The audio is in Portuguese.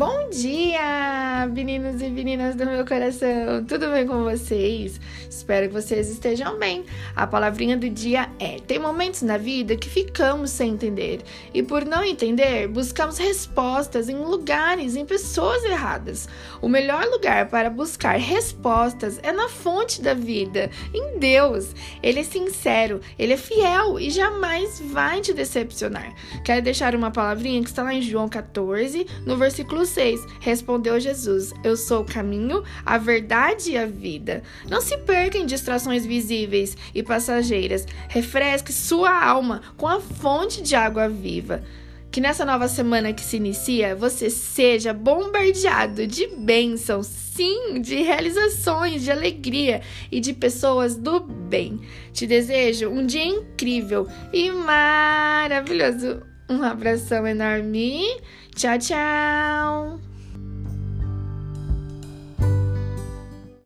Bom dia, meninos e meninas do meu coração! Tudo bem com vocês? Espero que vocês estejam bem. A palavrinha do dia é: tem momentos na vida que ficamos sem entender, e por não entender, buscamos respostas em lugares, em pessoas erradas. O melhor lugar para buscar respostas é na fonte da vida, em Deus. Ele é sincero, ele é fiel e jamais vai te decepcionar. Quero deixar uma palavrinha que está lá em João 14, no versículo 6, respondeu Jesus: Eu sou o caminho, a verdade e a vida. Não se perca em distrações visíveis e passageiras. Refresque sua alma com a fonte de água viva. Que nessa nova semana que se inicia, você seja bombardeado de bênçãos, sim, de realizações, de alegria e de pessoas do bem. Te desejo um dia incrível e maravilhoso. Um abração enorme. Tchau, tchau.